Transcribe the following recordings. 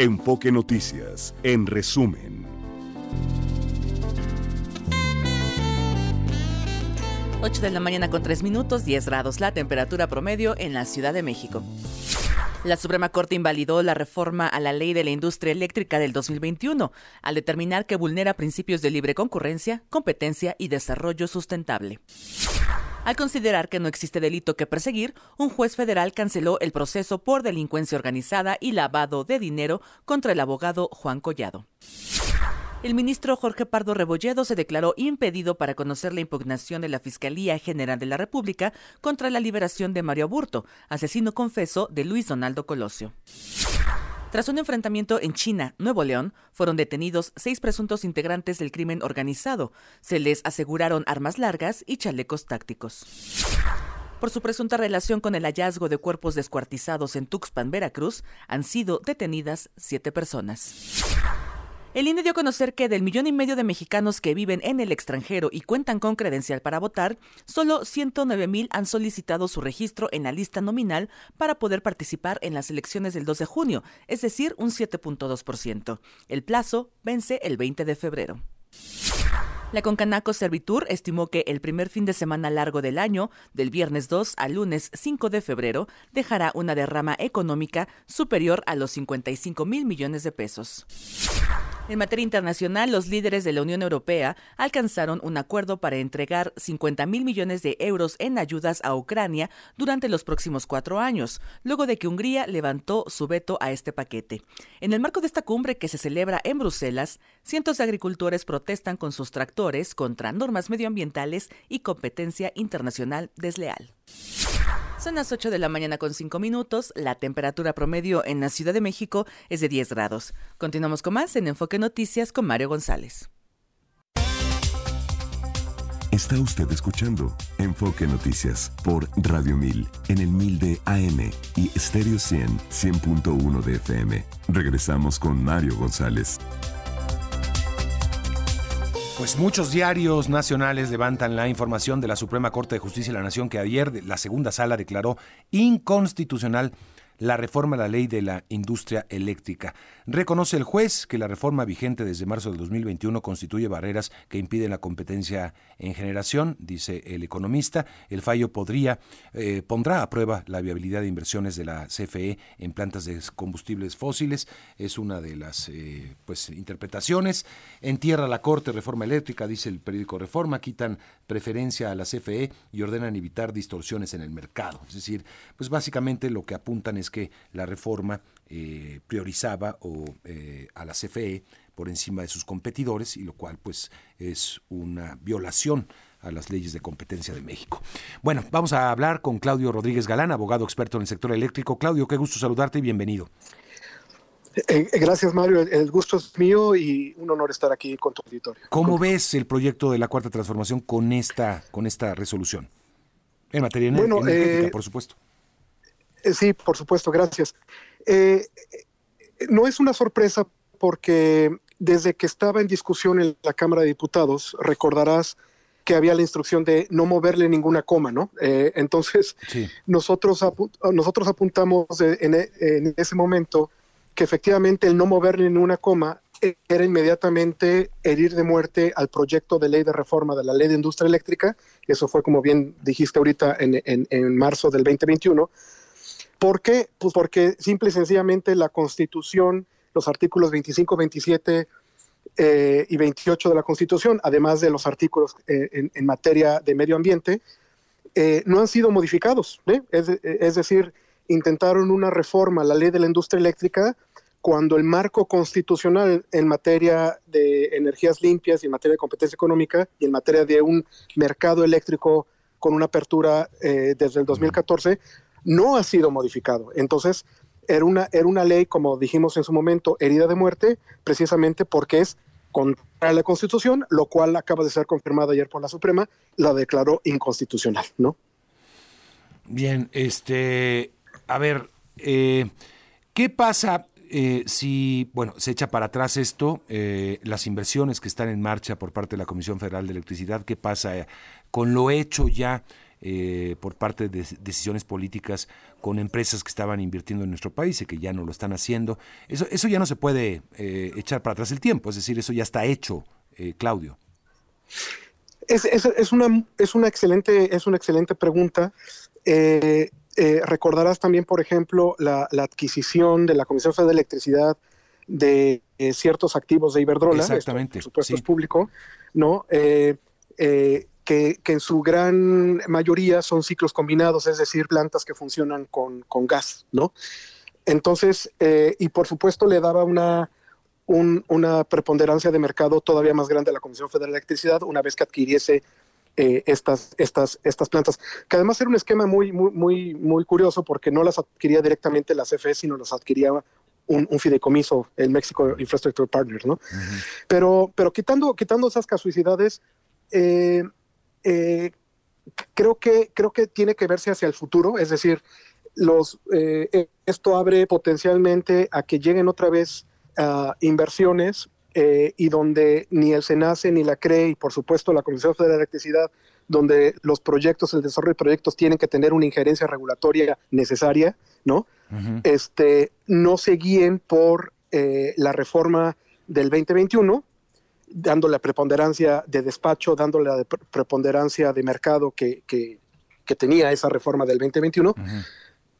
Enfoque Noticias, en resumen. 8 de la mañana con 3 minutos, 10 grados la temperatura promedio en la Ciudad de México. La Suprema Corte invalidó la reforma a la ley de la industria eléctrica del 2021 al determinar que vulnera principios de libre concurrencia, competencia y desarrollo sustentable. Al considerar que no existe delito que perseguir, un juez federal canceló el proceso por delincuencia organizada y lavado de dinero contra el abogado Juan Collado. El ministro Jorge Pardo Rebolledo se declaró impedido para conocer la impugnación de la Fiscalía General de la República contra la liberación de Mario Aburto, asesino confeso de Luis Donaldo Colosio. Tras un enfrentamiento en China, Nuevo León, fueron detenidos seis presuntos integrantes del crimen organizado. Se les aseguraron armas largas y chalecos tácticos. Por su presunta relación con el hallazgo de cuerpos descuartizados en Tuxpan, Veracruz, han sido detenidas siete personas. El INE dio a conocer que del millón y medio de mexicanos que viven en el extranjero y cuentan con credencial para votar, solo 109 mil han solicitado su registro en la lista nominal para poder participar en las elecciones del 2 de junio, es decir, un 7.2%. El plazo vence el 20 de febrero. La Concanaco Servitur estimó que el primer fin de semana largo del año, del viernes 2 al lunes 5 de febrero, dejará una derrama económica superior a los 55 mil millones de pesos. En materia internacional, los líderes de la Unión Europea alcanzaron un acuerdo para entregar 50 mil millones de euros en ayudas a Ucrania durante los próximos cuatro años, luego de que Hungría levantó su veto a este paquete. En el marco de esta cumbre que se celebra en Bruselas, cientos de agricultores protestan con sus tractores contra normas medioambientales y competencia internacional desleal. Son las 8 de la mañana con 5 minutos. La temperatura promedio en la Ciudad de México es de 10 grados. Continuamos con más en Enfoque Noticias con Mario González. Está usted escuchando Enfoque Noticias por Radio 1000 en el 1000 de AM y Stereo 100 100.1 de FM. Regresamos con Mario González. Pues muchos diarios nacionales levantan la información de la Suprema Corte de Justicia de la Nación que ayer la segunda sala declaró inconstitucional la reforma a la ley de la industria eléctrica. Reconoce el juez que la reforma vigente desde marzo del 2021 constituye barreras que impiden la competencia en generación, dice el economista. El fallo podría eh, pondrá a prueba la viabilidad de inversiones de la CFE en plantas de combustibles fósiles. Es una de las eh, pues interpretaciones. Entierra la Corte reforma eléctrica, dice el periódico Reforma, quitan preferencia a la CFE y ordenan evitar distorsiones en el mercado. Es decir, pues básicamente lo que apuntan es que la reforma eh, priorizaba o, eh, a la CFE por encima de sus competidores y lo cual pues es una violación a las leyes de competencia de México. Bueno, vamos a hablar con Claudio Rodríguez Galán, abogado experto en el sector eléctrico. Claudio, qué gusto saludarte y bienvenido. Eh, gracias, Mario. El gusto es mío y un honor estar aquí con tu auditorio. ¿Cómo ves el proyecto de la Cuarta Transformación con esta, con esta resolución? En materia energética, por supuesto. Eh, sí, por supuesto, gracias. Eh, no es una sorpresa porque desde que estaba en discusión en la Cámara de Diputados, recordarás que había la instrucción de no moverle ninguna coma, ¿no? Eh, entonces, nosotros, nosotros apuntamos en, en, ese momento que efectivamente el no moverle ninguna coma era inmediatamente herir de muerte al proyecto de ley de reforma de la ley de industria eléctrica, eso fue como bien dijiste ahorita en, en, en marzo del 2021, ¿Por qué? Pues porque simple y sencillamente la Constitución, los artículos 25, 27 eh, y 28 de la Constitución, además de los artículos eh, en, materia de medio ambiente, eh, no han sido modificados. Es, decir, intentaron una reforma a la ley de la industria eléctrica cuando el marco constitucional en materia de energías limpias y en materia de competencia económica y en materia de un mercado eléctrico con una apertura desde el 2014 no ha sido modificado. Entonces, era una, era una ley, como dijimos en su momento, herida de muerte, precisamente porque es contra la Constitución, lo cual acaba de ser confirmado ayer por la Suprema, la declaró inconstitucional, ¿no? Bien, este, a ver, eh, ¿qué pasa eh, si, bueno, se echa para atrás esto, eh, las inversiones que están en marcha por parte de la Comisión Federal de Electricidad, ¿qué pasa con lo hecho ya eh, por parte de decisiones políticas con empresas que estaban invirtiendo en nuestro país y que ya no lo están haciendo. Eso, eso ya no se puede eh, echar para atrás el tiempo, es decir, eso ya está hecho, eh, Claudio. Es, es, es, una, es, una excelente, es una excelente pregunta. recordarás también, por ejemplo, la, la, adquisición de la Comisión Federal de Electricidad de ciertos activos de Iberdrola. Exactamente. Esto, por supuesto, es público, ¿no? Eh, eh, que, que, en su gran mayoría son ciclos combinados, es decir, plantas que funcionan con, con gas, ¿no? Entonces, eh, y por supuesto le daba una, un, una preponderancia de mercado todavía más grande a la Comisión Federal de Electricidad una vez que adquiriese eh, estas, estas, estas plantas, que además era un esquema muy, muy, muy, muy curioso porque no las adquiría directamente la CFE, sino las adquiría un, un, fideicomiso, el México Infrastructure Partners, ¿no? Uh -huh. Pero, pero quitando, quitando esas casuicidades, eh, eh, creo, que, creo que tiene que verse hacia el futuro, es decir, los, eh, esto abre potencialmente a que lleguen otra vez uh, inversiones eh, y donde ni el SENACE ni la CRE y por supuesto la Comisión Federal de Electricidad, donde los proyectos, el desarrollo de proyectos tienen que tener una injerencia regulatoria necesaria, ¿no? Uh -huh. este, no se guíen por eh, la reforma del 2021, dándole la preponderancia de despacho, dándole la preponderancia de mercado que, que, que tenía esa reforma del 2021, uh -huh.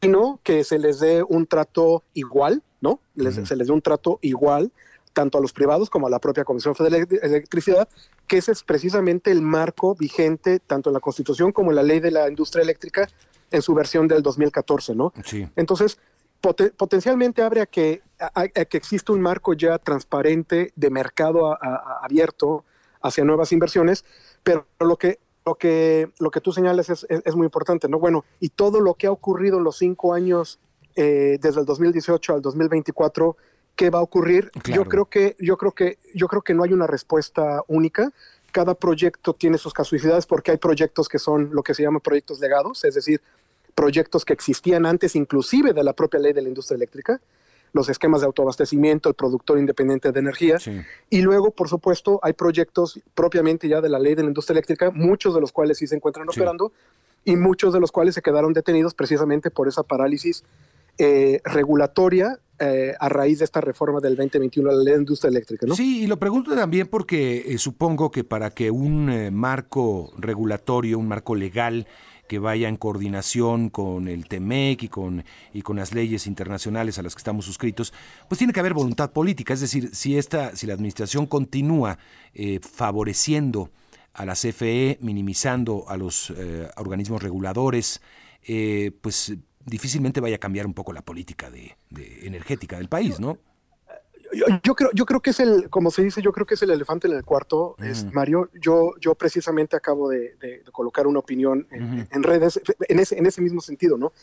sino que se les dé un trato igual, ¿no? Les, uh -huh. Se les dé un trato igual tanto a los privados como a la propia Comisión Federal de Electricidad, que ese es precisamente el marco vigente tanto en la Constitución como en la Ley de la Industria Eléctrica en su versión del 2014, ¿no? Sí. Entonces, pot potencialmente abre a que, a, a que exista un marco ya transparente de mercado a, abierto hacia nuevas inversiones, pero lo que lo que lo que tú señalas es, es, es, muy importante, ¿no? Bueno, y todo lo que ha ocurrido en los cinco años eh, desde el 2018 al 2024 qué va a ocurrir. Claro. Yo creo que yo creo que yo creo que no hay una respuesta única. Cada proyecto tiene sus casuicidades porque hay proyectos que son lo que se llama proyectos legados, es decir, proyectos que existían antes inclusive de la propia ley de la industria eléctrica, los esquemas de autoabastecimiento, el productor independiente de energía. Sí. Y luego, por supuesto, hay proyectos propiamente ya de la ley de la industria eléctrica, muchos de los cuales sí se encuentran sí. operando y muchos de los cuales se quedaron detenidos precisamente por esa parálisis eh, regulatoria eh, a raíz de esta reforma del 2021 a la ley de industria eléctrica. ¿no? Sí, y lo pregunto también porque eh, supongo que para que un eh, marco regulatorio, un marco legal que vaya en coordinación con el TEMEC y con, y con las leyes internacionales a las que estamos suscritos, pues tiene que haber voluntad política. Es decir, si, esta, si la administración continúa eh, favoreciendo a la CFE, minimizando a los organismos reguladores, pues difícilmente vaya a cambiar un poco la política de energética del país, ¿no? Yo, yo, creo, yo creo que es el, como se dice, yo creo que es el elefante en el cuarto, es Mario. Yo, yo precisamente acabo de, de, de colocar una opinión en, en, redes en ese, en ese mismo sentido, ¿no?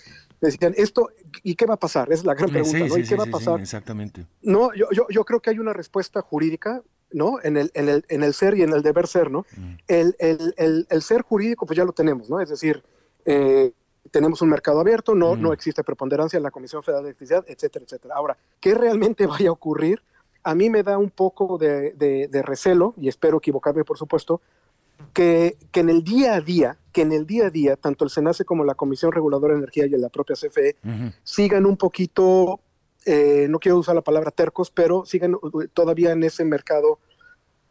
Me decían, esto, ¿y qué va a pasar? Es la gran pregunta, sí, ¿no? Sí, ¿Y qué sí, va a pasar? exactamente. No, yo, yo, yo creo que hay una respuesta jurídica, ¿no? En el, en el, en el ser y en el deber ser, ¿no? El, el, el, el, ser jurídico, pues ya lo tenemos, ¿no? Es decir, eh, tenemos un mercado abierto, no, mm. no existe preponderancia en la Comisión Federal de Electricidad, etcétera, etcétera. Ahora, ¿qué realmente vaya a ocurrir? A mí me da un poco de, de, de recelo, y espero equivocarme, por supuesto, que, que, en el día a día, que en el día a día, tanto el SENACE como la Comisión Reguladora de Energía y la propia CFE uh -huh. sigan un poquito, eh, no quiero usar la palabra tercos, pero sigan todavía en ese mercado,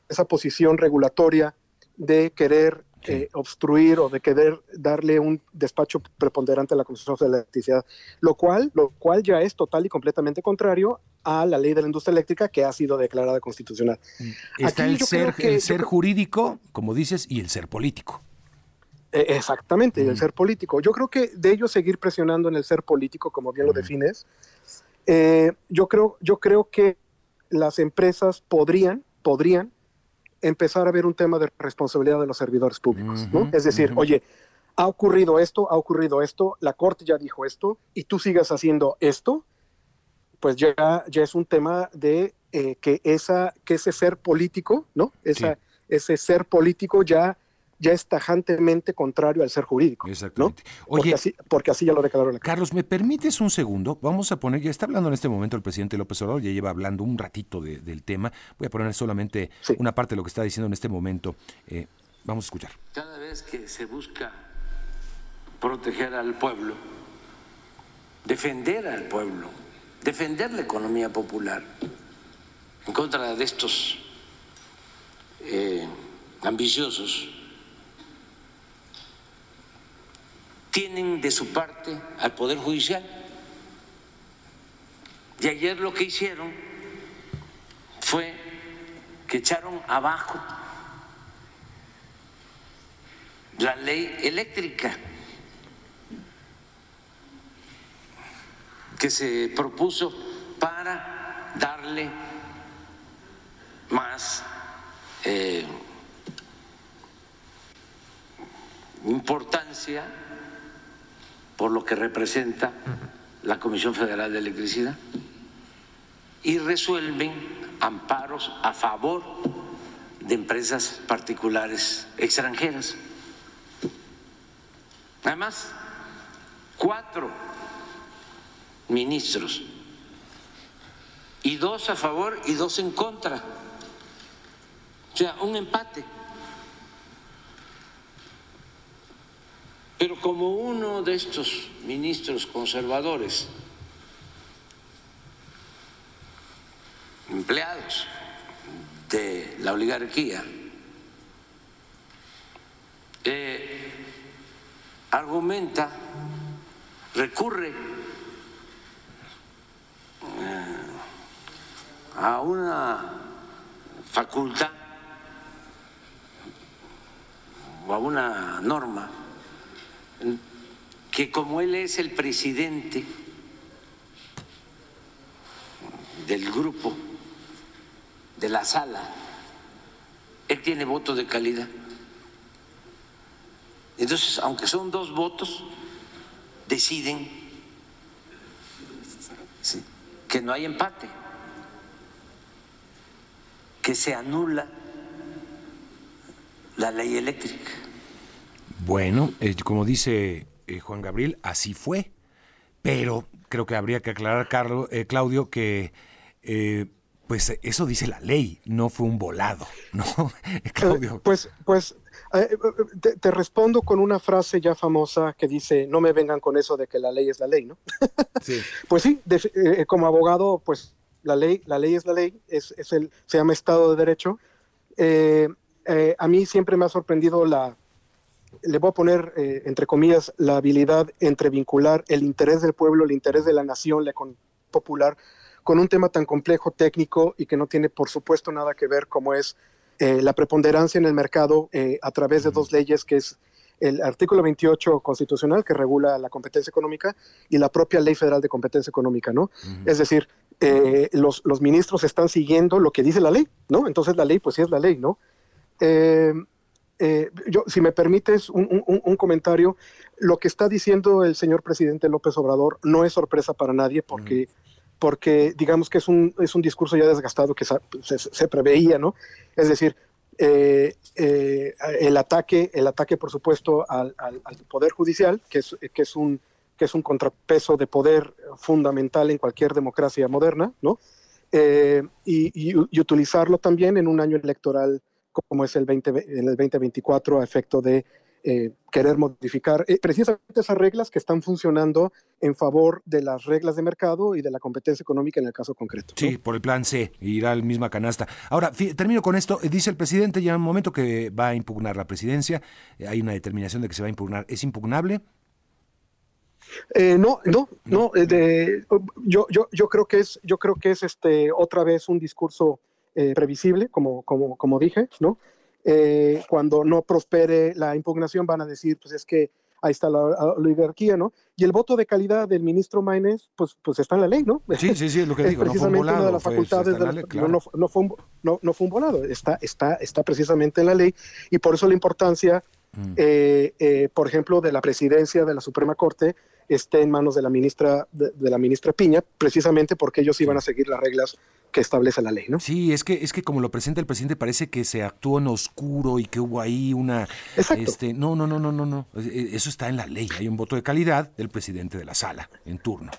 esa posición regulatoria de querer sí. eh, obstruir o de querer darle un despacho preponderante a la Comisión de la Electricidad, lo cual, lo cual ya es total y completamente contrario a la ley de la industria eléctrica que ha sido declarada constitucional. Está Aquí el, ser, que, el ser jurídico, como dices, y el ser político. Eh, exactamente, mm. el ser político. Yo creo que de ello seguir presionando en el ser político, como bien mm. lo defines, eh, yo, creo, yo creo que las empresas podrían, podrían empezar a ver un tema de responsabilidad de los servidores públicos, uh -huh, ¿no? Es decir, uh -huh. oye, ha ocurrido esto, ha ocurrido esto, la Corte ya dijo esto, y tú sigas haciendo esto, pues ya, ya es un tema de eh, que, esa, que ese ser político, ¿no? Esa, sí. Ese ser político ya ya es tajantemente contrario al ser jurídico. Exactamente. ¿no? Oye, porque así, porque así, ya lo declaró la Carlos, ¿me permites un segundo? Vamos a poner, ya está hablando en este momento el presidente López Obrador, ya lleva hablando un ratito de, del tema. Voy a poner solamente sí. una parte de lo que está diciendo en este momento. Eh, vamos a escuchar. Cada vez que se busca proteger al pueblo, defender al pueblo, defender la economía popular en contra de estos eh, ambiciosos, tienen de su parte al Poder Judicial. Y ayer lo que hicieron fue que echaron abajo la ley eléctrica que se propuso para darle más eh, importancia por lo que representa la Comisión Federal de Electricidad y resuelven amparos a favor de empresas particulares extranjeras. Además, cuatro ministros y dos a favor y dos en contra. O sea, un empate. Pero como uno de estos ministros conservadores, empleados de la oligarquía, eh, argumenta, recurre eh, a una facultad o a una norma que como él es el presidente del grupo, de la sala, él tiene voto de calidad. Entonces, aunque son dos votos, deciden que no hay empate, que se anula la ley eléctrica. Bueno, eh, como dice eh, Juan Gabriel, así fue. Pero creo que habría que aclarar, Carlos, eh, Claudio, que pues eso dice la ley, no fue un volado, ¿no? Claudio. Pues, pues te, respondo con una frase ya famosa que dice, no me vengan con eso de que la ley es la ley, ¿no? Sí. pues sí, como abogado, pues la ley, la ley es la ley, es, es el, se llama Estado de Derecho. a mí siempre me ha sorprendido la, le voy a poner, eh, entre comillas, la habilidad entre vincular el interés del pueblo, el interés de la nación, la economía popular, con un tema tan complejo, técnico y que no tiene, por supuesto, nada que ver como es eh, la preponderancia en el mercado eh, a través de dos leyes, que es el artículo 28 constitucional que regula la competencia económica y la propia ley federal de competencia económica, ¿no? Es decir, los, los, ministros están siguiendo lo que dice la ley, ¿no? Entonces la ley, pues sí es la ley, ¿no? Eh, yo, si me permites un, comentario, lo que está diciendo el señor presidente López Obrador no es sorpresa para nadie porque, porque digamos que es un, es un discurso ya desgastado que se, preveía, ¿no? Es decir, eh, eh, el ataque, el ataque por supuesto al, poder judicial, que es, que es un que es un contrapeso de poder fundamental en cualquier democracia moderna, ¿no? y, utilizarlo también en un año electoral como es el, 20, en el 2024 a efecto de eh, querer modificar eh, precisamente esas reglas que están funcionando en favor de las reglas de mercado y de la competencia económica en el caso concreto. Sí, por el plan C, irá al misma canasta. Ahora, termino con esto. Dice el presidente ya en un momento que va a impugnar la presidencia. Eh, hay una determinación de que se va a impugnar. ¿Es impugnable? no, no, no. yo, yo, yo creo que es, yo creo que es este otra vez un discurso eh, previsible, como, como, como dije, ¿no? Eh, cuando no prospere la impugnación van a decir, pues es que ahí está la, oligarquía, ¿no? Y el voto de calidad del ministro Maínez, pues, pues está en la ley, ¿no? Sí, sí, sí, es lo que digo. Precisamente no fue un volado, una de las facultades de la, no, no, fue un, no, no, fue un volado, está, está, está precisamente en la ley y por eso la importancia, mm. eh, por ejemplo, de la presidencia de la Suprema Corte esté en manos de la ministra de, la ministra Piña, precisamente porque ellos iban a seguir las reglas que establece la ley, ¿no? Sí, es que es que como lo presenta el presidente parece que se actuó en oscuro y que hubo ahí una este no, no, no, no, no, no, e, e, eso está en la ley, hay un voto de calidad del presidente de la sala en turno.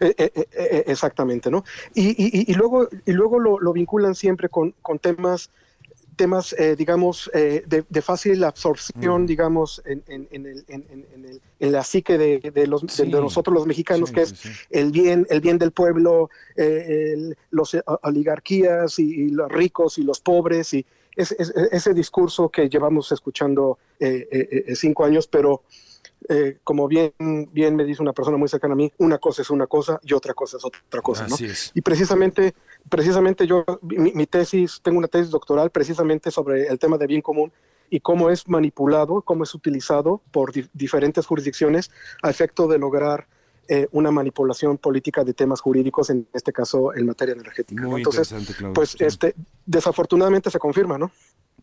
Eh, eh, eh, exactamente, ¿no? Y, y, y, luego, y luego lo, lo vinculan siempre con, con temas temas, eh, digamos, eh, de, fácil absorción, mm. digamos, en, en, en, el, en, la psique de, los, de, nosotros los mexicanos, que es el bien el bien del pueblo, eh, los oligarquías y, los ricos y los pobres, y ese discurso que llevamos escuchando cinco años, pero eh, como bien, bien me dice una persona muy cercana a mí, una cosa es una cosa y otra cosa es otra cosa. ¿no? Y precisamente, precisamente yo, mi, tesis, tengo una tesis doctoral precisamente sobre el tema de bien común y cómo es manipulado, cómo es utilizado por diferentes jurisdicciones a efecto de lograr eh, una manipulación política de temas jurídicos, en este caso en materia energética. Entonces, pues este, desafortunadamente se confirma, ¿no?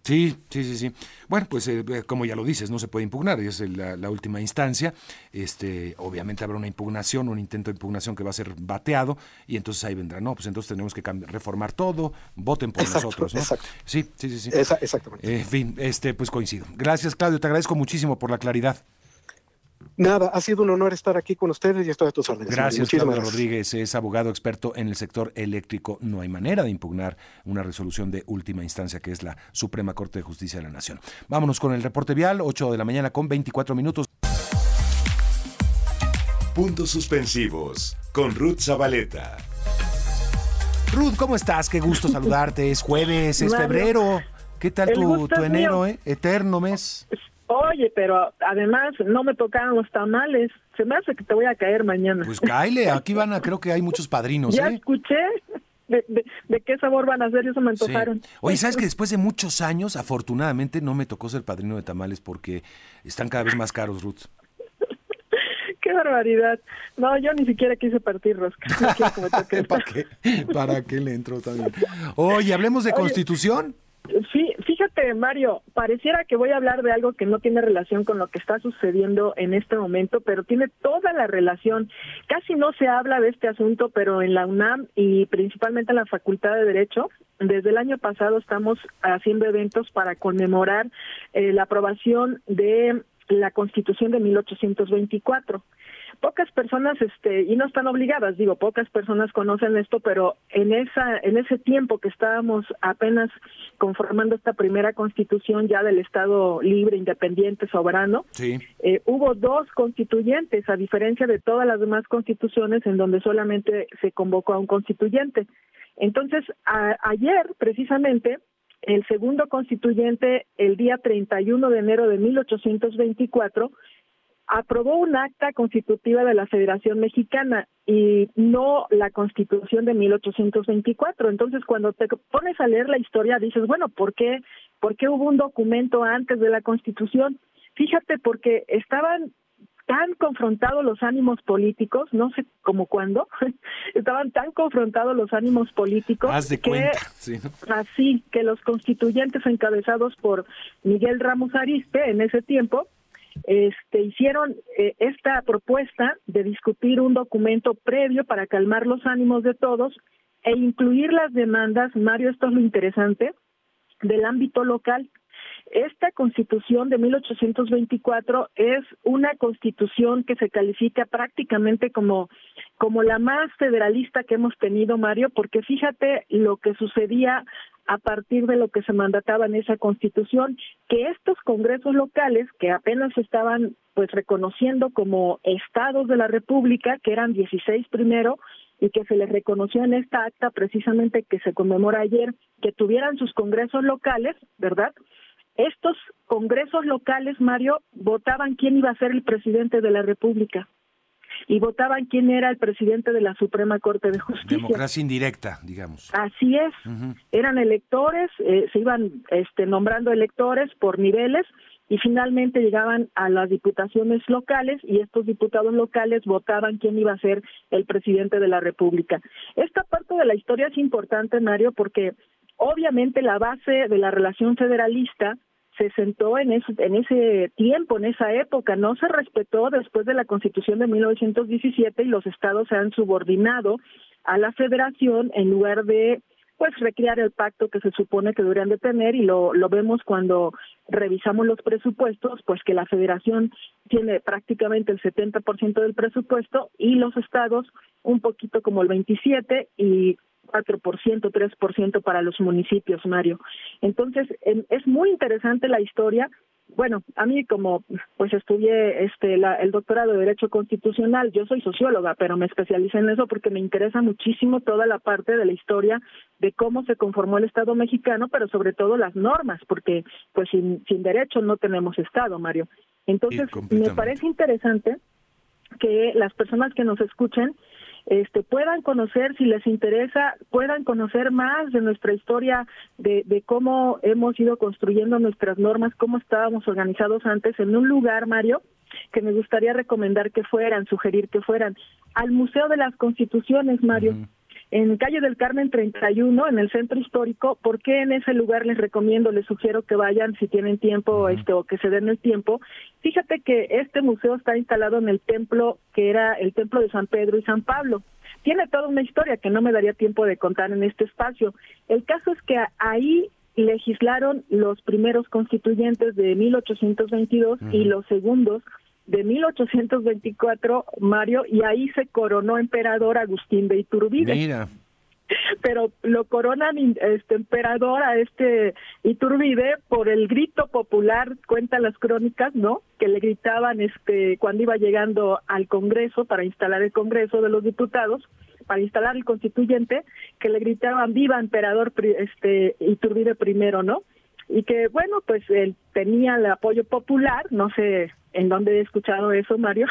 Sí, sí, sí, sí. Bueno, pues eh, eh, como ya lo dices, no se puede impugnar, es la, última instancia. Este, obviamente habrá una impugnación, un intento de impugnación que va a ser bateado y entonces ahí vendrá, no, pues entonces tenemos que reformar todo, voten por nosotros, ¿no? Exacto. Sí, sí, sí, sí. exactamente. en fin, este, pues coincido. Gracias, Claudio, te agradezco muchísimo por la claridad. Nada, ha sido un honor estar aquí con ustedes y estoy a tus órdenes. Gracias, Claudio Rodríguez. Es abogado experto en el sector eléctrico. No hay manera de impugnar una resolución de última instancia que es la Suprema Corte de Justicia de la Nación. Vámonos con el reporte vial, 8 de la mañana con 24 minutos. Puntos suspensivos con Ruth Zabaleta. Ruth, ¿cómo estás? Qué gusto saludarte. Es jueves, es febrero. ¿Qué tal tu, tu enero, eh? Eterno mes. Oye, pero además no me tocaban los tamales. Se me hace que te voy a caer mañana. Pues cáele, aquí van a, creo que hay muchos padrinos. Ya ¿eh? escuché. De, qué sabor van a ser, eso me antojaron. Oye, ¿sabes que después de muchos años, afortunadamente, no me tocó ser padrino de tamales porque están cada vez más caros, Ruth? qué barbaridad. No, yo ni siquiera quise partir rosca. ¿Para, qué? ¿Para qué le entró también? Oye, hablemos de constitución. Sí, fíjate, Mario, pareciera que voy a hablar de algo que no tiene relación con lo que está sucediendo en este momento, pero tiene toda la relación. Casi no se habla de este asunto, pero en la UNAM y principalmente en la Facultad de Derecho, desde el año pasado estamos haciendo eventos para conmemorar eh, la aprobación de la Constitución de 1824 pocas personas este y no están obligadas digo pocas personas conocen esto pero en esa en ese tiempo que estábamos apenas conformando esta primera constitución ya del estado libre independiente soberano eh, hubo dos constituyentes a diferencia de todas las demás constituciones en donde solamente se convocó a un constituyente. Entonces ayer precisamente el segundo constituyente el día 31 de enero de 1824 aprobó un acta constitutiva de la Federación Mexicana y no la Constitución de 1824. Entonces, cuando te pones a leer la historia, dices, bueno, ¿por qué, ¿por qué hubo un documento antes de la Constitución? Fíjate, porque estaban tan confrontados los ánimos políticos, no sé cómo cuándo, estaban tan confrontados los ánimos políticos que así que los constituyentes encabezados por Miguel Ramos Ariste en ese tiempo este, hicieron eh, esta propuesta de discutir un documento previo para calmar los ánimos de todos e incluir las demandas, Mario, esto es lo interesante, del ámbito local. Esta constitución de 1824 es una constitución que se califica prácticamente como, como la más federalista que hemos tenido, Mario, porque fíjate lo que sucedía a partir de lo que se mandataba en esa constitución, que estos congresos locales, que apenas estaban pues reconociendo como estados de la República, que eran 16 primero, y que se les reconoció en esta acta precisamente que se conmemora ayer, que tuvieran sus congresos locales, ¿verdad? Estos congresos locales, Mario, votaban quién iba a ser el presidente de la República y votaban quién era el presidente de la Suprema Corte de Justicia. Democracia indirecta, digamos. Así es. Eran electores, eh, se iban este, nombrando electores por niveles y finalmente llegaban a las diputaciones locales y estos diputados locales votaban quién iba a ser el presidente de la República. Esta parte de la historia es importante, Mario, porque obviamente la base de la relación federalista se sentó en ese, en ese tiempo, en esa época, no se respetó después de la Constitución de 1917 y los estados se han subordinado a la federación en lugar de pues recrear el pacto que se supone que deberían de tener y lo, lo vemos cuando revisamos los presupuestos, pues que la federación tiene prácticamente el 70% del presupuesto y los estados un poquito como el 27 y 4%, 3% para los municipios, Mario. Entonces, es muy interesante la historia bueno, a mí como pues estudié este el doctorado de Derecho Constitucional, yo soy socióloga, pero me especialicé en eso porque me interesa muchísimo toda la parte de la historia de cómo se conformó el Estado mexicano, pero sobre todo las normas, porque pues sin, sin derecho no tenemos Estado, Mario. Entonces, me parece interesante que las personas que nos escuchen este, puedan conocer, si les interesa, puedan conocer más de nuestra historia, de, de cómo hemos ido construyendo nuestras normas, cómo estábamos organizados antes en un lugar, Mario, que me gustaría recomendar que fueran, sugerir que fueran. Al Museo de las Constituciones, Mario en calle del Carmen 31, en el centro histórico. ¿Por qué en ese lugar les recomiendo, les sugiero que vayan si tienen tiempo este, o que se den el tiempo? Fíjate que este museo está instalado en el templo que era el templo de San Pedro y San Pablo. Tiene toda una historia que no me daría tiempo de contar en este espacio. El caso es que ahí legislaron los primeros constituyentes de 1822 y los segundos de 1824, Mario, y ahí se coronó emperador Agustín de Iturbide. Mira. Pero lo coronan este emperador a este Iturbide por el grito popular, cuentan las crónicas, ¿no? Que le gritaban este cuando iba llegando al Congreso para instalar el Congreso de los Diputados, para instalar el constituyente, que le gritaban viva emperador este Iturbide primero, ¿no? Y que bueno, pues él tenía el apoyo popular, no sé en dónde he escuchado eso, Mario.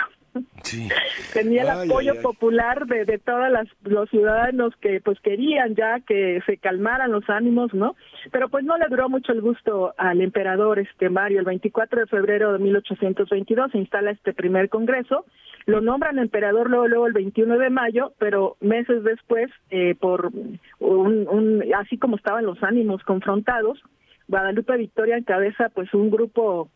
Sí. tenía el apoyo popular de, de todos los ciudadanos que pues querían ya que se calmaran los ánimos, ¿no? Pero pues no le duró mucho el gusto al emperador este Mario. El 24 de febrero de 1822 se instala este primer congreso, lo nombran emperador luego, luego el 21 de mayo, pero meses después, eh, por un, un, así como estaban los ánimos confrontados, Guadalupe Victoria encabeza pues un grupo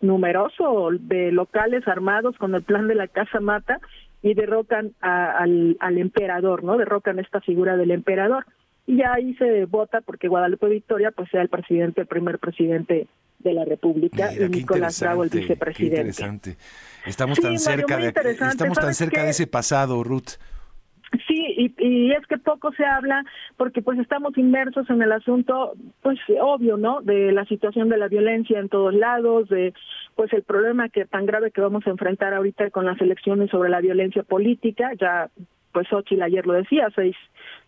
numeroso de locales armados con el plan de la Casa Mata y derrocan al, al emperador, ¿no? Derrocan esta figura del emperador. Y ahí se vota porque Guadalupe Victoria pues sea el presidente, el primer presidente de la República y Nicolás Bravo el vicepresidente. interesante. Estamos tan cerca de estamos tan cerca de ese pasado, Ruth. Sí, y, es que poco se habla porque pues estamos inmersos en el asunto, pues obvio, ¿no? De la situación de la violencia en todos lados, de pues el problema que tan grave que vamos a enfrentar ahorita con las elecciones sobre la violencia política, ya pues Xochitl ayer lo decía, seis,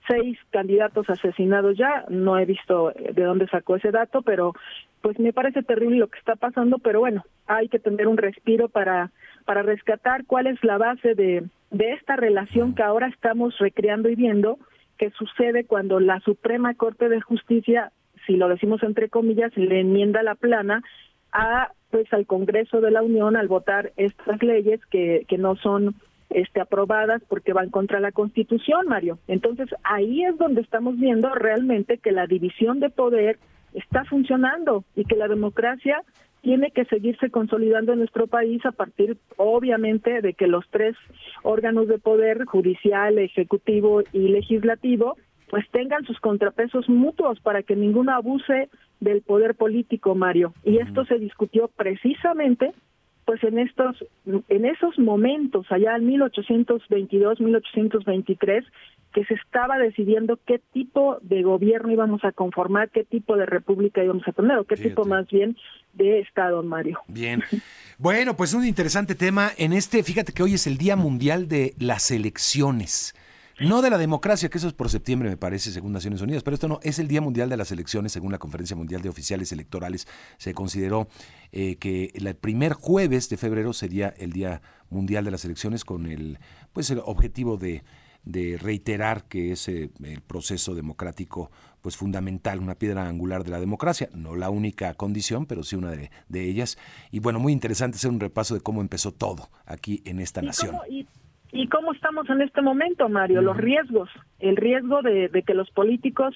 seis candidatos asesinados ya, no he visto de dónde sacó ese dato, pero pues me parece terrible lo que está pasando, pero bueno, hay que tener un respiro para, para rescatar cuál es la base de de esta relación que ahora estamos recreando y viendo que sucede cuando la Suprema Corte de Justicia, si lo decimos entre comillas, le enmienda la plana a pues al Congreso de la Unión al votar estas leyes que, que no son este aprobadas porque van contra la Constitución, Mario. Entonces, ahí es donde estamos viendo realmente que la división de poder está funcionando y que la democracia tiene que seguirse consolidando en nuestro país a partir, obviamente, de que los tres órganos de poder, judicial, ejecutivo y legislativo, pues tengan sus contrapesos mutuos para que ninguno abuse del poder político, Mario. Y esto se discutió precisamente pues en estos en esos momentos allá en 1822 1823 que se estaba decidiendo qué tipo de gobierno íbamos a conformar qué tipo de república íbamos a tener o qué tipo más bien de estado Mario. Bien. Bueno pues un interesante tema en este fíjate que hoy es el día mundial de las elecciones no de la democracia, que eso es por septiembre, me parece, según Naciones Unidas, pero esto no, es el Día Mundial de las Elecciones, según la Conferencia Mundial de Oficiales Electorales. Se consideró eh, que el primer jueves de febrero sería el Día Mundial de las Elecciones con el, pues, el objetivo de, reiterar que es eh, el proceso democrático pues fundamental, una piedra angular de la democracia, no la única condición, pero sí una de, ellas. Y bueno, muy interesante hacer un repaso de cómo empezó todo aquí en esta nación. ¿Y cómo estamos en este momento, Mario? Los riesgos, el riesgo de, que los políticos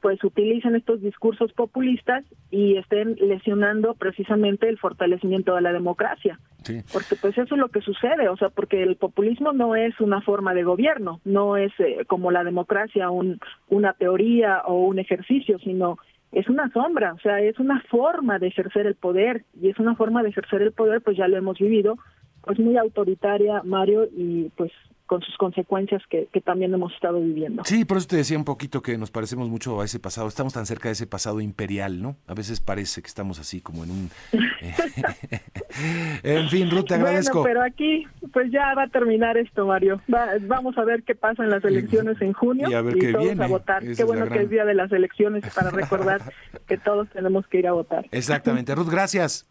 pues utilicen estos discursos populistas y estén lesionando precisamente el fortalecimiento de la democracia. Porque pues eso es lo que sucede, o sea, porque el populismo no es una forma de gobierno, no es eh, como la democracia un, una teoría o un ejercicio, sino es una sombra, o sea, es una forma de ejercer el poder y es una forma de ejercer el poder, pues ya lo hemos vivido pues muy autoritaria, Mario, y pues con sus consecuencias que, también hemos estado viviendo. Sí, por eso te decía un poquito que nos parecemos mucho a ese pasado, estamos tan cerca de ese pasado imperial, ¿no? A veces parece que estamos así como en un... Eh, en fin, Ruth, te agradezco. Bueno, pero aquí pues ya va a terminar esto, Mario. vamos a ver qué pasa en las elecciones en junio y, a ver qué todos a votar. qué bueno que es día de las elecciones para recordar que todos tenemos que ir a votar. Exactamente. Ruth, gracias.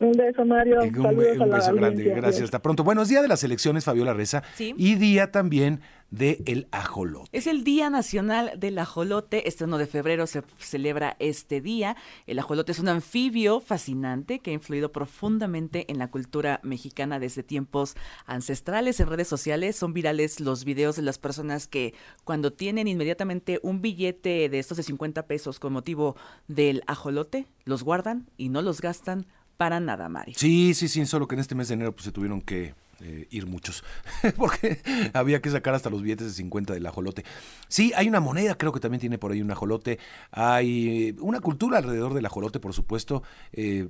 Un beso, Mario. Un, beso grande. Gracias. Hasta pronto. Buenos días de las elecciones, Fabiola Reza. Y día también de el ajolote. Es el Día Nacional del Ajolote. Este 1 de febrero se celebra este día. El ajolote es un anfibio fascinante que ha influido profundamente en la cultura mexicana desde tiempos ancestrales. En redes sociales son virales los videos de las personas que cuando tienen inmediatamente un billete de estos de 50 pesos con motivo del ajolote, los guardan y no los gastan para nada, Mario. Sí, sí, sí, solo que en este mes de enero pues se tuvieron que eh, ir muchos, porque había que sacar hasta los billetes de 50 del ajolote. Sí, hay una moneda, creo que también tiene por ahí un ajolote. Hay una cultura alrededor del ajolote, por supuesto, eh,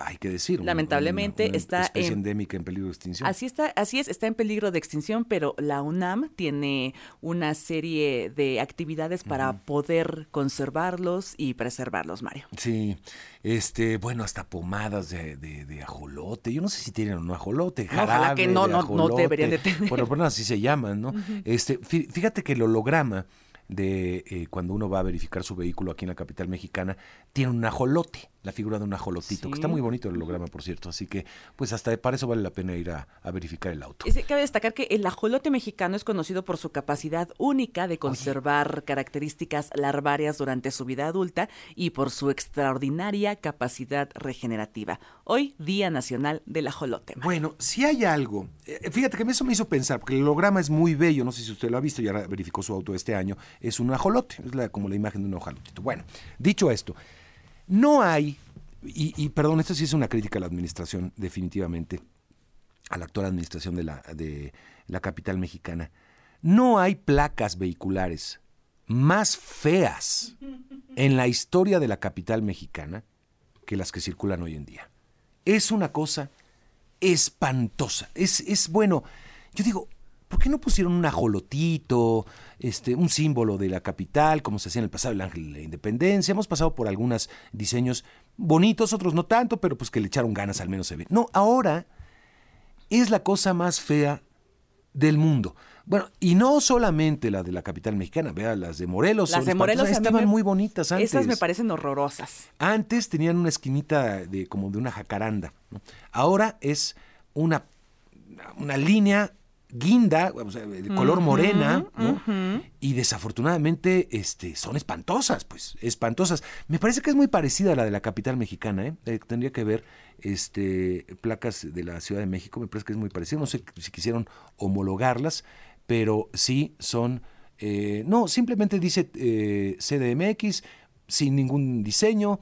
hay que decir. Lamentablemente está especie endémica en peligro de extinción. Así está, así es, está en peligro de extinción, pero la UNAM tiene una serie de actividades para poder conservarlos y preservarlos, Mario. Sí, este, bueno, hasta pomadas de, de, ajolote. Yo no sé si tienen un ajolote, jarabe que no, no, no deberían de tener. Bueno, bueno, así se llaman, ¿no? Este, fíjate que el holograma de eh, cuando uno va a verificar su vehículo aquí en la capital mexicana, tiene un ajolote, la figura de un ajolotito, que está muy bonito el holograma, por cierto, así que pues hasta para eso vale la pena ir a, verificar el auto. cabe destacar que el ajolote mexicano es conocido por su capacidad única de conservar características larvarias durante su vida adulta y por su extraordinaria capacidad regenerativa. Hoy, Día Nacional del Ajolote. Bueno, si hay algo, eh, fíjate que eso me hizo pensar, porque el holograma es muy bello, no sé si usted lo ha visto, ya verificó su auto este año, es un ajolote, es como la imagen de un ajolotito. Bueno, dicho esto, no hay, y, perdón, esto sí es una crítica a la administración, definitivamente, a la actual administración de la, de la capital mexicana, no hay placas vehiculares más feas en la historia de la capital mexicana que las que circulan hoy en día. Es una cosa espantosa. Es, es bueno, yo digo, ¿por qué no pusieron un ajolotito, este, un símbolo de la capital, como se hacía en el pasado el Ángel de la Independencia? Hemos pasado por algunos diseños bonitos, otros no tanto, pero pues que le echaron ganas, al menos se ve. No, ahora es la cosa más fea del mundo. Bueno, y no solamente la de la capital mexicana, vea, las de Morelos. Las de Morelos estaban muy bonitas antes. Esas me parecen horrorosas. Antes tenían una esquinita de como de una jacaranda. Ahora es una, una línea guinda, de color morena, y desafortunadamente este, son espantosas, pues, espantosas. Me parece que es muy parecida a la de la capital mexicana, ¿eh? eh tendría que ver este, placas de la Ciudad de México, me parece que es muy parecida, no sé si quisieron homologarlas, pero sí son, eh, no, simplemente dice eh, CDMX, sin ningún diseño,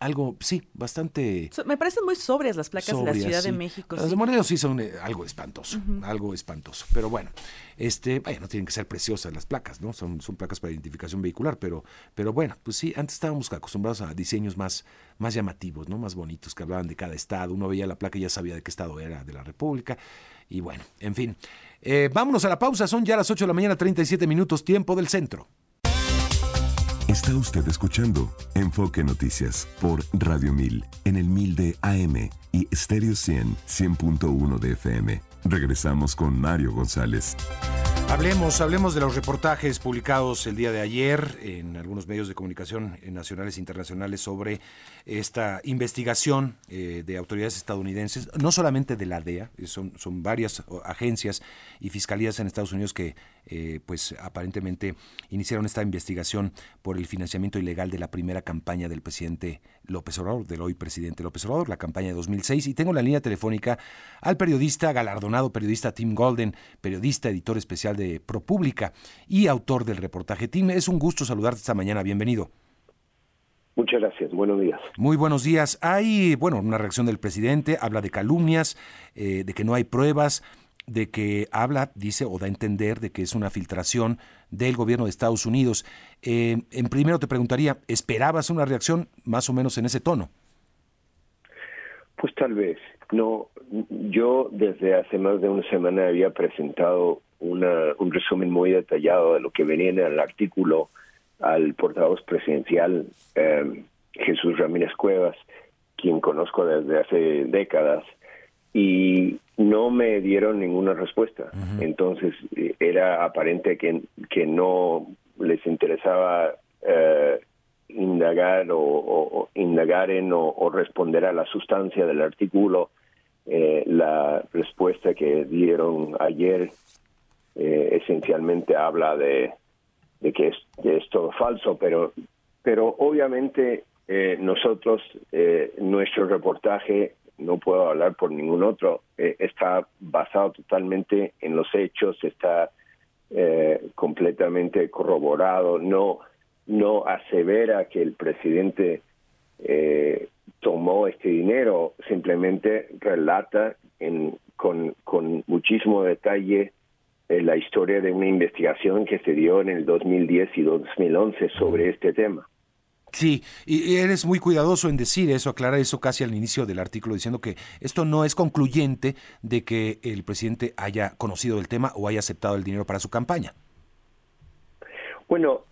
algo, sí, bastante... me parecen muy sobrias las placas de la Ciudad de México. Las de Morelos sí son eh, algo espantoso, algo espantoso. Pero bueno, este, vaya, no tienen que ser preciosas las placas, ¿no? Son, son placas para identificación vehicular, pero, pero bueno, pues sí, antes estábamos acostumbrados a diseños más, más llamativos, ¿no? Más bonitos, que hablaban de cada estado. Uno veía la placa y ya sabía de qué estado era, de la República. Y bueno, en fin. Eh, vámonos a la pausa, son ya las 8 de la mañana, 37 minutos, tiempo del centro. Está usted escuchando Enfoque Noticias por Radio 1000 en el 1000 de AM y Stereo 100 100.1 de FM. Regresamos con Mario González. Hablemos, hablemos de los reportajes publicados el día de ayer en algunos medios de comunicación nacionales e internacionales sobre esta investigación eh, de autoridades estadounidenses, no solamente de la DEA, son, son varias agencias y fiscalías en Estados Unidos que eh, pues aparentemente iniciaron esta investigación por el financiamiento ilegal de la primera campaña del presidente López Obrador, del hoy presidente López Obrador, la campaña de 2006. Y tengo la línea telefónica al periodista, galardonado periodista Tim Golden, periodista, editor especial de ProPublica y autor del reportaje. Tim, es un gusto saludarte esta mañana. Bienvenido. Muchas gracias, buenos días. Muy buenos días. Hay, bueno, una reacción del presidente, habla de calumnias, eh, de que no hay pruebas, de que habla, dice, o da a entender de que es una filtración del gobierno de Estados Unidos. Eh, en primero te preguntaría, ¿esperabas una reacción más o menos en ese tono? Pues tal vez. No, yo desde hace más de una semana había presentado un resumen muy detallado de lo que venía en el artículo al portavoz presidencial eh, Jesús Ramírez Cuevas, quien conozco desde hace décadas, y no me dieron ninguna respuesta. Entonces eh, era aparente que, que no les interesaba eh, indagar o, indagar en o, responder a la sustancia del artículo. Eh, la respuesta que dieron ayer esencialmente habla de, de que es, es, todo falso, pero, pero obviamente nosotros, nuestro reportaje no puedo hablar por ningún otro, eh, está basado totalmente en los hechos, está eh, completamente corroborado, no, no asevera que el presidente eh, tomó este dinero, simplemente relata en, con, con muchísimo detalle la historia de una investigación que se dio en el 2010 y 2011 sobre este tema. Sí, y eres muy cuidadoso en decir eso, aclara eso casi al inicio del artículo, diciendo que esto no es concluyente de que el presidente haya conocido el tema o haya aceptado el dinero para su campaña. Bueno,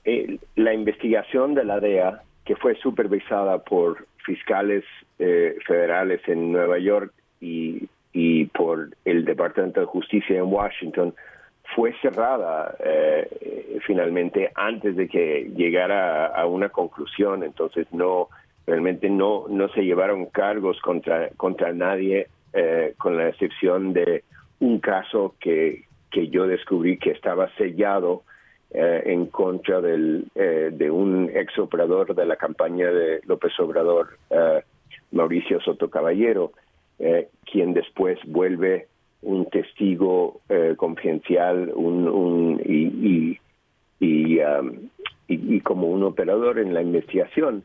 la investigación de la DEA, que fue supervisada por fiscales eh, federales en Nueva York y, y por el Departamento de Justicia en Washington, fue cerrada eh, finalmente antes de que llegara a, una conclusión, entonces no realmente no no se llevaron cargos contra contra nadie eh, con la excepción de un caso que que yo descubrí que estaba sellado eh, en contra del, de un ex operador de la campaña de López Obrador, Mauricio Soto Caballero, quien después vuelve un testigo eh, confidencial un, y, y, um, y, como un operador en la investigación.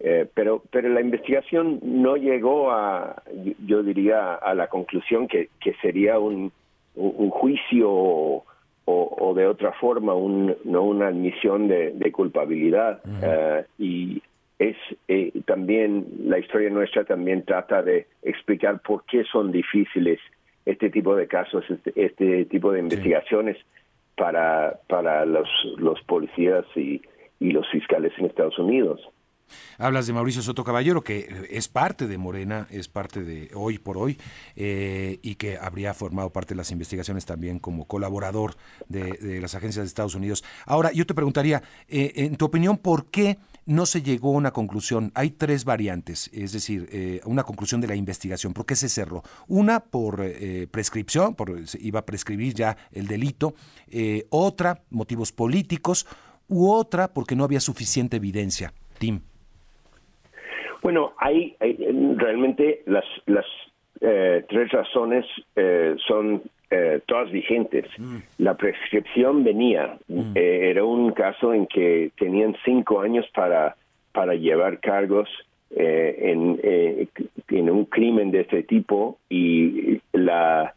Eh, pero, pero la investigación no llegó a, yo diría, a la conclusión que, que sería un, un juicio o, o, de otra forma un, no una admisión de, de culpabilidad. Eh, y es también, la historia nuestra también trata de explicar por qué son difíciles este tipo de casos, este, este tipo de investigaciones para, para los, los policías y, y los fiscales en Estados Unidos. Hablas de Mauricio Soto Caballero, que es parte de Morena, es parte de Hoy por Hoy, eh, y que habría formado parte de las investigaciones también como colaborador de, las agencias de Estados Unidos. Ahora, yo te preguntaría, eh, en tu opinión, ¿por qué no se llegó a una conclusión? Hay tres variantes, es decir, eh, una conclusión de la investigación. ¿Por qué se cerró? Una por prescripción, por, iba a prescribir ya el delito, otra, motivos políticos, u otra, porque no había suficiente evidencia. Tim. Bueno, hay, realmente las, las eh, tres razones eh, son eh, todas vigentes. Mm. La prescripción venía, mm. era un caso en que tenían cinco años para, para llevar cargos en, en un crimen de este tipo y la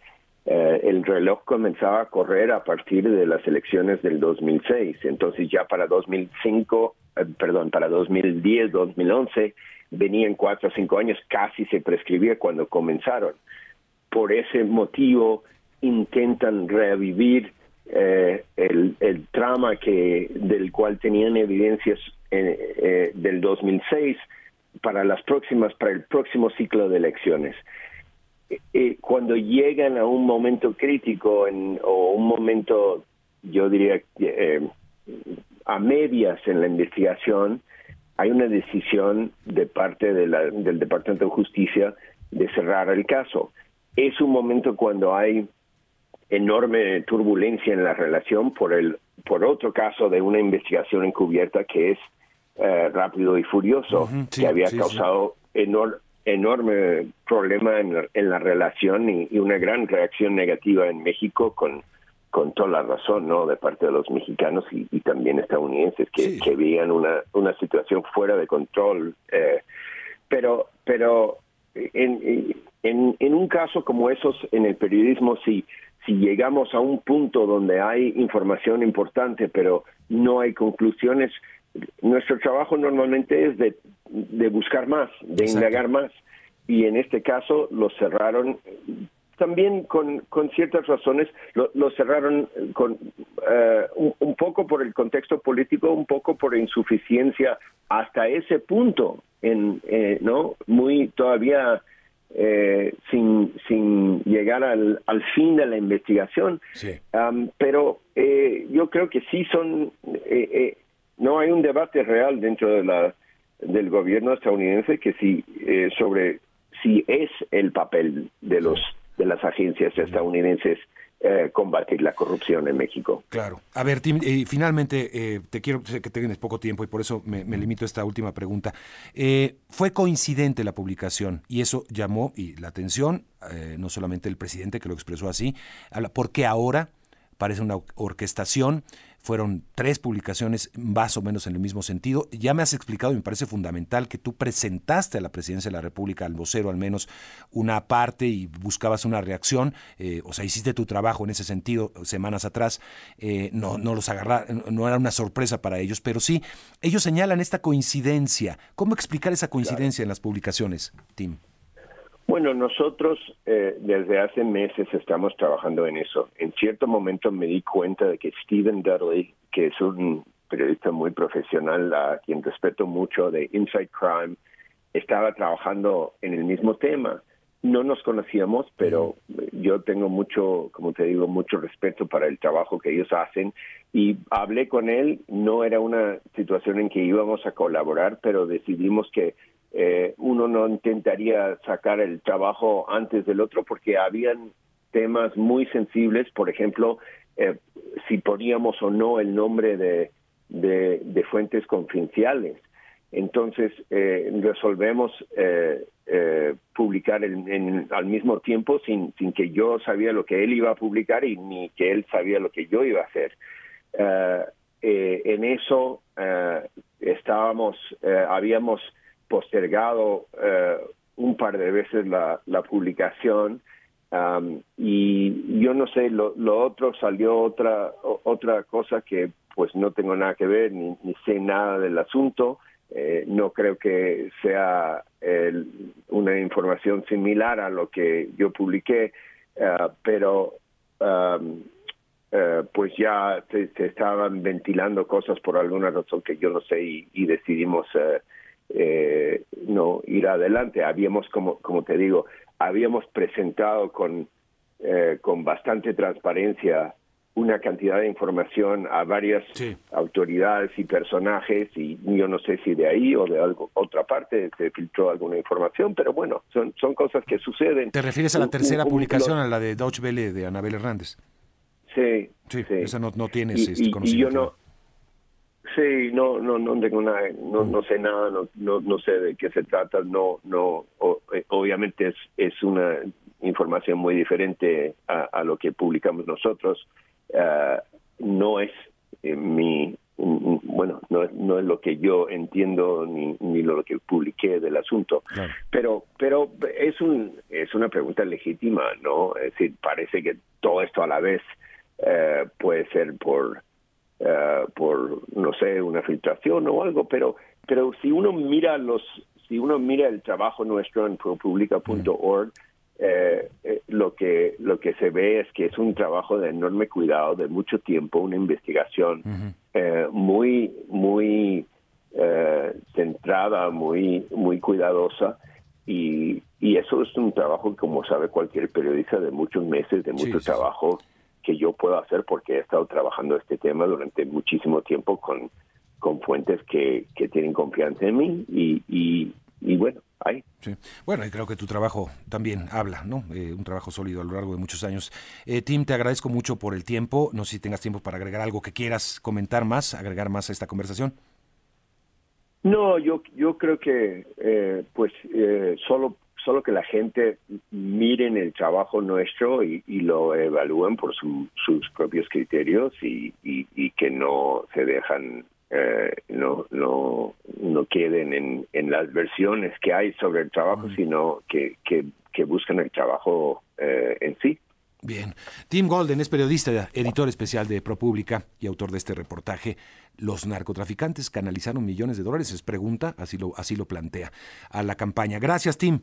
el reloj comenzaba a correr a partir de las elecciones del 2006. Entonces ya para 2005, perdón, para 2010, 2011 venían cuatro o cinco años, casi se prescribía cuando comenzaron. Por ese motivo intentan revivir eh, el, trama que del cual tenían evidencias eh, eh, del 2006 para las próximas para el próximo ciclo de elecciones. cuando llegan a un momento crítico o un momento, yo diría, a medias en la investigación, hay una decisión de parte de del Departamento de Justicia de cerrar el caso. Es un momento cuando hay enorme turbulencia en la relación por el por otro caso de una investigación encubierta que es eh, rápido y furioso que había causado enorme problema en la, relación y, una gran reacción negativa en México con con toda la razón, ¿no? De parte de los mexicanos y, también estadounidenses que, que veían una, una situación fuera de control. Eh, pero, pero en, en, en un caso como esos en el periodismo, si, si llegamos a un punto donde hay información importante, pero no hay conclusiones, nuestro trabajo normalmente es de, de buscar más, de indagar más. Y en este caso lo cerraron también con, con ciertas razones lo, cerraron con eh, un, poco por el contexto político, un poco por insuficiencia hasta ese punto, en, eh, no muy todavía eh, sin, sin llegar al, al fin de la investigación. pero yo creo que sí son no hay un debate real dentro de la del gobierno estadounidense que sí sobre si es el papel de los de las agencias estadounidenses eh, combatir la corrupción en México. Claro. A ver, Tim, y finalmente, eh, te quiero, sé que tienes poco tiempo y por eso me, limito a esta última pregunta. Eh, fue coincidente la publicación y eso llamó y la atención, no solamente el presidente que lo expresó así, porque ahora parece una orquestación fueron tres publicaciones más o menos en el mismo sentido. Ya me has explicado y me parece fundamental que tú presentaste a la presidencia de la República, al vocero al menos, una parte y buscabas una reacción. Eh, o sea, hiciste tu trabajo en ese sentido semanas atrás. Eh, no, no los agarraron, no era una sorpresa para ellos, pero sí, ellos señalan esta coincidencia. ¿Cómo explicar esa coincidencia en las publicaciones, Tim? Bueno, nosotros eh, desde hace meses estamos trabajando en eso. En cierto momento me di cuenta de que Stephen Dudley, que es un periodista muy profesional, a quien respeto mucho, de Inside Crime, estaba trabajando en el mismo tema. No nos conocíamos, pero yo tengo mucho, como te digo, mucho respeto para el trabajo que ellos hacen y hablé con él. No era una situación en que íbamos a colaborar, pero decidimos que eh, uno no intentaría sacar el trabajo antes del otro porque habían temas muy sensibles, por ejemplo, eh, si poníamos o no el nombre de, fuentes confidenciales. Entonces, eh, resolvemos publicar al mismo tiempo sin, sin que yo sabía lo que él iba a publicar y ni que él sabía lo que yo iba a hacer. en eso estábamos, habíamos postergado eh, un par de veces la, publicación y yo no sé, lo, otro salió otra, otra cosa que pues no tengo nada que ver ni, sé nada del asunto. Eh, no creo que sea una información similar a lo que yo publiqué, eh, pero pues ya se, estaban ventilando cosas por alguna razón que yo no sé y, decidimos eh, no ir adelante. Habíamos, como, como te digo, habíamos presentado con, eh, con bastante transparencia una cantidad de información a varias autoridades y personajes y yo no sé si de ahí o de algo, otra parte se filtró alguna información, pero bueno, son, son cosas que suceden. ¿Te refieres a la tercera publicación, a la de Deutsche Welle de Anabel Hernández? Sí, sí, esa no, no tienes este conocimiento. Y yo no, Sí, no, no, no tengo nada, no, no sé nada, no, no, no sé de qué se trata, no, no, eh, obviamente es, es una información muy diferente a, lo que publicamos nosotros, ah, no es eh, mi, bueno, no, no es lo que yo entiendo ni, ni lo que publiqué del asunto, pero, pero es un, es una pregunta legítima, ¿no? Es decir, parece que todo esto a la vez eh, puede ser por eh, por no sé una filtración o algo pero pero si uno mira los si uno mira el trabajo nuestro en propublica.org eh, eh, lo que lo que se ve es que es un trabajo de enorme cuidado de mucho tiempo una investigación muy muy centrada muy muy cuidadosa y, y eso es un trabajo como sabe cualquier periodista de muchos meses de mucho trabajo que yo puedo hacer porque he estado trabajando este tema durante muchísimo tiempo con, con fuentes que, que tienen confianza en mí y, y, bueno, ahí. Sí. Bueno, y creo que tu trabajo también habla, ¿no? Eh, un trabajo sólido a lo largo de muchos años. Eh, Tim, te agradezco mucho por el tiempo. No sé si tengas tiempo para agregar algo que quieras comentar más, agregar más a esta conversación. No, yo, yo creo que eh, pues eh, solo solo que la gente miren el trabajo nuestro y, lo evalúen por sus propios criterios y, que no se dejan eh, no no no queden en, en, las versiones que hay sobre el trabajo, sino que, que, buscan el trabajo eh, en sí. Bien. Tim Golden es periodista, editor especial de ProPublica y autor de este reportaje. Los narcotraficantes canalizaron millones de dólares, es pregunta, así lo, así lo plantea a la campaña. Gracias, Tim.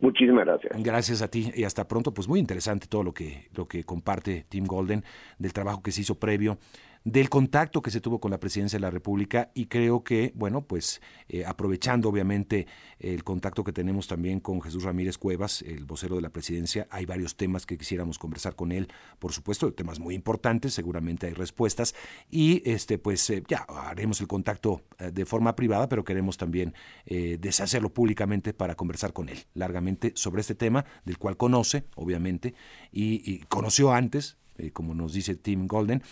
Muchísimas gracias. Gracias a ti y hasta pronto. Pues muy interesante todo lo que, lo que comparte Tim Golden del trabajo que se hizo previo del contacto que se tuvo con la presidencia de la República y creo que, bueno, pues eh, aprovechando obviamente el contacto que tenemos también con Jesús Ramírez Cuevas, el vocero de la presidencia, hay varios temas que quisiéramos conversar con él, por supuesto, temas muy importantes, seguramente hay respuestas y este pues eh, ya haremos el contacto eh, de forma privada, pero queremos también deshacerlo públicamente para conversar con él largamente sobre este tema del cual conoce, obviamente, y, y conoció antes, como nos dice Tim Golden,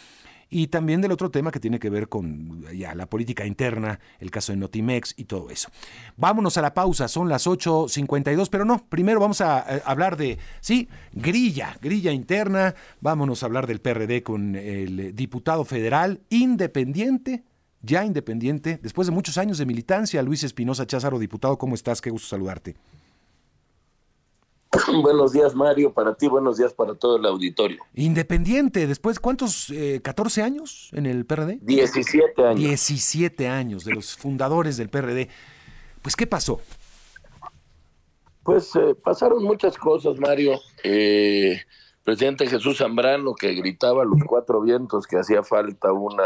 y también del otro tema que tiene que ver con ya, la política interna, el caso de Notimex y todo eso. Vámonos a la pausa, son las 8.52, pero no, primero vamos a, hablar de, sí, grilla, grilla interna, vámonos a hablar del PRD con el diputado federal independiente ya independiente, después de muchos años de militancia, Luis Espinosa Cházaro, diputado, ¿cómo estás? Qué gusto saludarte. Buenos días, Mario, para ti, buenos días para todo el auditorio. Independiente, después, ¿cuántos? Eh, ¿14 años en el PRD? 17 años. 17 años de los fundadores del PRD. Pues, ¿qué pasó? Pues eh, pasaron muchas cosas, Mario. Eh, presidente Jesús Zambrano, que gritaba a los cuatro vientos que hacía falta una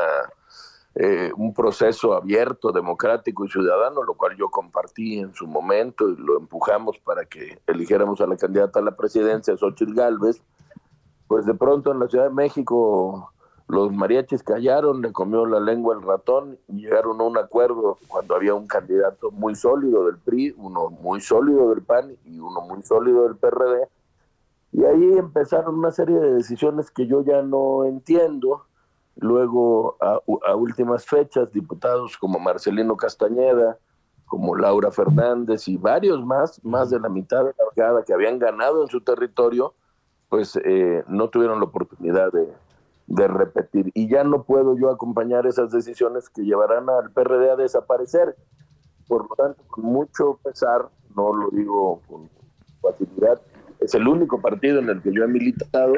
eh, un proceso abierto, democrático y ciudadano, lo cual yo compartí en su momento y lo empujamos para que eligiéramos a la candidata a la presidencia, Xochitl Galvez, pues de pronto en la Ciudad de México los mariachis callaron, le comió la lengua el ratón y llegaron a un acuerdo cuando había un candidato muy sólido del PRI, uno muy sólido del PAN y uno muy sólido del PRD. Y ahí empezaron una serie de decisiones que yo ya no entiendo Luego, a, últimas fechas, diputados como Marcelino Castañeda, como Laura Fernández y varios más, más de la mitad de la bancada que habían ganado en su territorio, pues eh, no tuvieron la oportunidad de, de, repetir. Y ya no puedo yo acompañar esas decisiones que llevarán al PRD a desaparecer. Por lo tanto, con mucho pesar, no lo digo con facilidad, es el único partido en el que yo he militado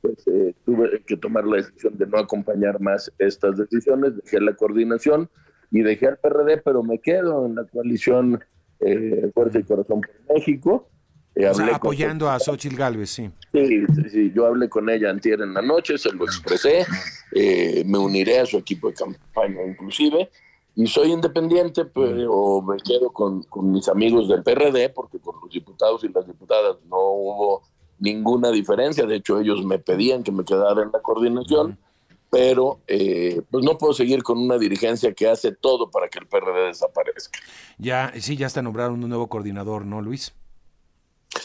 pues eh, tuve que tomar la decisión de no acompañar más estas decisiones, dejé la coordinación y dejé al PRD, pero me quedo en la coalición eh, Fuerza y Corazón por México. Eh, apoyando a Xochitl Galvez, sí. sí. Sí, yo hablé con ella antier en la noche, se lo expresé, eh, me uniré a su equipo de campaña inclusive, y soy independiente, pero me quedo con, con mis amigos del PRD, porque con los diputados y las diputadas no hubo ninguna diferencia. De hecho, ellos me pedían que me quedara en la coordinación, pero eh, pues no puedo seguir con una dirigencia que hace todo para que el PRD desaparezca. Ya, sí, ya está nombrado un nuevo coordinador, ¿no, Luis?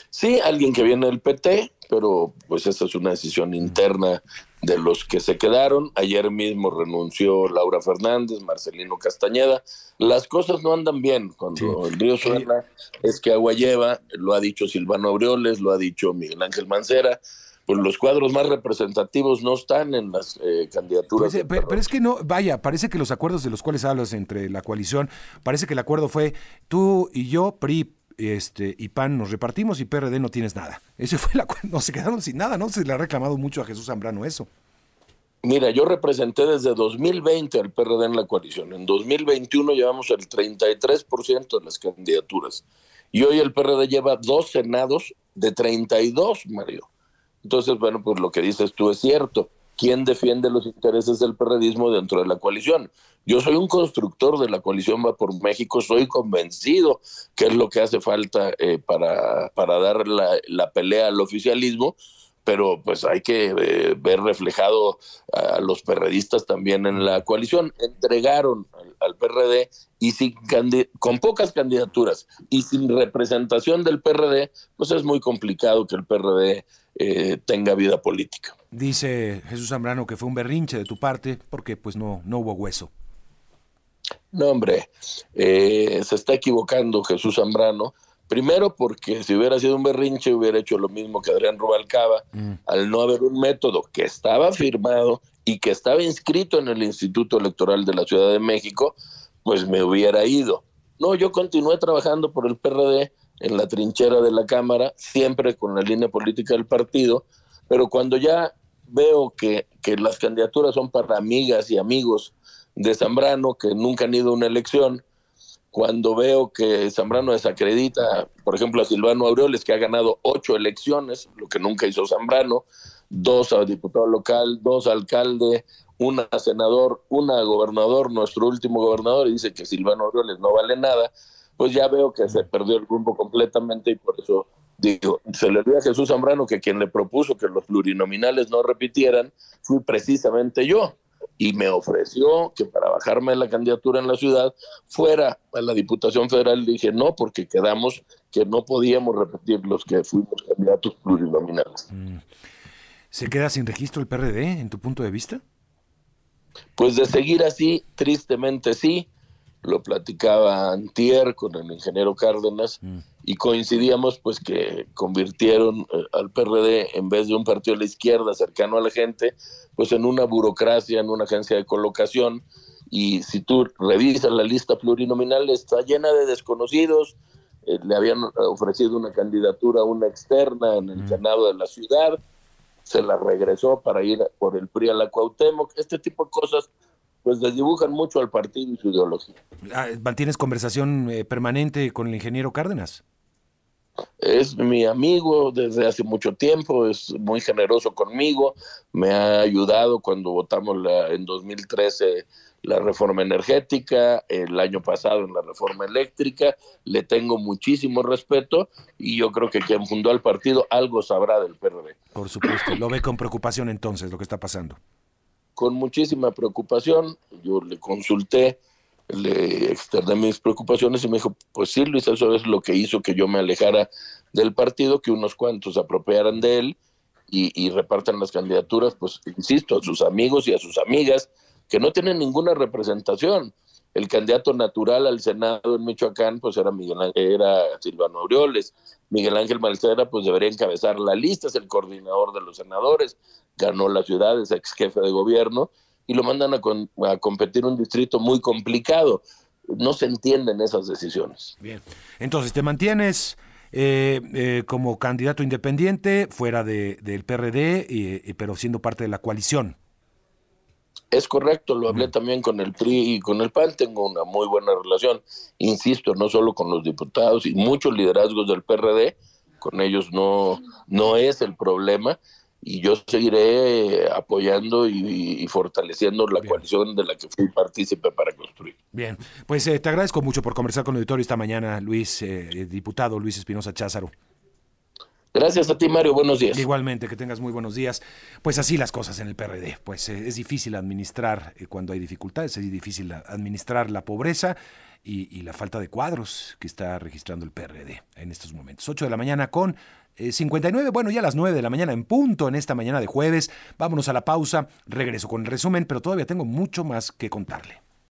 Sí, alguien que viene del PT, pero pues esta es una decisión interna de los que se quedaron. Ayer mismo renunció Laura Fernández, Marcelino Castañeda. Las cosas no andan bien cuando el río suena, es que agua lleva, lo ha dicho Silvano Aureoles, lo ha dicho Miguel Ángel Mancera. Pues los cuadros más representativos no están en las eh, candidaturas. Pues, pero, pero, es que no, vaya, parece que los acuerdos de los cuales hablas entre la coalición, parece que el acuerdo fue tú y yo, PRI, este, y PAN nos repartimos y PRD no tienes nada. Ese fue la no se quedaron sin nada, ¿no? Se le ha reclamado mucho a Jesús Zambrano eso. Mira, yo representé desde 2020 al PRD en la coalición. En 2021 llevamos el 33% de las candidaturas. Y hoy el PRD lleva dos senados de 32, Mario. Entonces, bueno, pues lo que dices tú es cierto. ¿Quién defiende los intereses del perredismo dentro de la coalición? Yo soy un constructor de la coalición Va por México, soy convencido que es lo que hace falta eh, para, para dar la, la, pelea al oficialismo, pero pues hay que eh, ver reflejado a los perredistas también en la coalición. Entregaron al, PRD y sin con pocas candidaturas y sin representación del PRD, pues es muy complicado que el PRD eh, tenga vida política. Dice Jesús Zambrano que fue un berrinche de tu parte porque pues no, no hubo hueso. No, hombre, eh, se está equivocando Jesús Zambrano. Primero porque si hubiera sido un berrinche hubiera hecho lo mismo que Adrián Rubalcaba, mm. al no haber un método que estaba firmado y que estaba inscrito en el Instituto Electoral de la Ciudad de México, pues me hubiera ido. No, yo continué trabajando por el PRD en la trinchera de la Cámara, siempre con la línea política del partido, pero cuando ya veo que, que las candidaturas son para amigas y amigos de Zambrano, que nunca han ido a una elección, cuando veo que Zambrano desacredita, por ejemplo, a Silvano Aureoles, que ha ganado ocho elecciones, lo que nunca hizo Zambrano, dos a diputado local, dos a alcalde, una a senador, una a gobernador, nuestro último gobernador, y dice que Silvano Aureoles no vale nada, pues ya veo que se perdió el rumbo completamente y por eso digo, se le olvida a Jesús Zambrano que quien le propuso que los plurinominales no repitieran fui precisamente yo y me ofreció que para bajarme de la candidatura en la ciudad fuera a la Diputación Federal. dije no, porque quedamos que no podíamos repetir los que fuimos candidatos plurinominales. Mm. ¿Se queda sin registro el PRD en tu punto de vista? Pues de seguir así, tristemente sí. Lo platicaba Antier con el ingeniero Cárdenas mm. Y coincidíamos pues que convirtieron eh, al PRD en vez de un partido de la izquierda cercano a la gente, pues en una burocracia, en una agencia de colocación. Y si tú revisas la lista plurinominal, está llena de desconocidos. Eh, le habían ofrecido una candidatura a una externa en el mm. Senado de la ciudad se la regresó para ir por el PRI a la Cuauhtémoc. Este tipo de cosas pues desdibujan mucho al partido y su ideología. Ah, ¿Mantienes conversación eh, permanente con el ingeniero Cárdenas? Es mi amigo desde hace mucho tiempo, es muy generoso conmigo, me ha ayudado cuando votamos la, en 2013 la reforma energética, el año pasado en la reforma eléctrica, le tengo muchísimo respeto y yo creo que quien fundó el partido algo sabrá del PRD. Por supuesto, lo ve con preocupación entonces lo que está pasando. Con muchísima preocupación, yo le consulté, le externé mis preocupaciones y me dijo, pues sí, Luis, eso es lo que hizo que yo me alejara del partido, que unos cuantos apropiaran de él y, repartan las candidaturas, pues insisto, a sus amigos y a sus amigas, que no tienen ninguna representación. El candidato natural al Senado en Michoacán, pues era Miguel era Silvano Aureoles. Miguel Ángel Malcera, pues debería encabezar la lista, es el coordinador de los senadores, ganó la ciudad, es ex jefe de gobierno, y lo mandan a, a competir un distrito muy complicado. No se entienden esas decisiones. Bien, entonces te mantienes eh, eh, como candidato independiente fuera de, del PRD, pero siendo parte de la coalición. Es correcto, lo hablé también con el PRI y con el PAN, tengo una muy buena relación, insisto, no solo con los diputados y muchos liderazgos del PRD, con ellos no, no es el problema y yo seguiré apoyando y, fortaleciendo la coalición de la que fui partícipe para construir. Bien, pues eh, te agradezco mucho por conversar con el auditorio esta mañana, Luis, eh, diputado Luis Espinosa Cházaro. Gracias a ti, Mario. Buenos días. Igualmente, que tengas muy buenos días. Pues así las cosas en el PRD. Pues eh, es difícil administrar eh, cuando hay dificultades, es difícil administrar la pobreza y, la falta de cuadros que está registrando el PRD en estos momentos. 8 de la mañana con 59, eh, bueno, ya a las 9 de la mañana en punto en esta mañana de jueves. Vámonos a la pausa, regreso con el resumen, pero todavía tengo mucho más que contarle.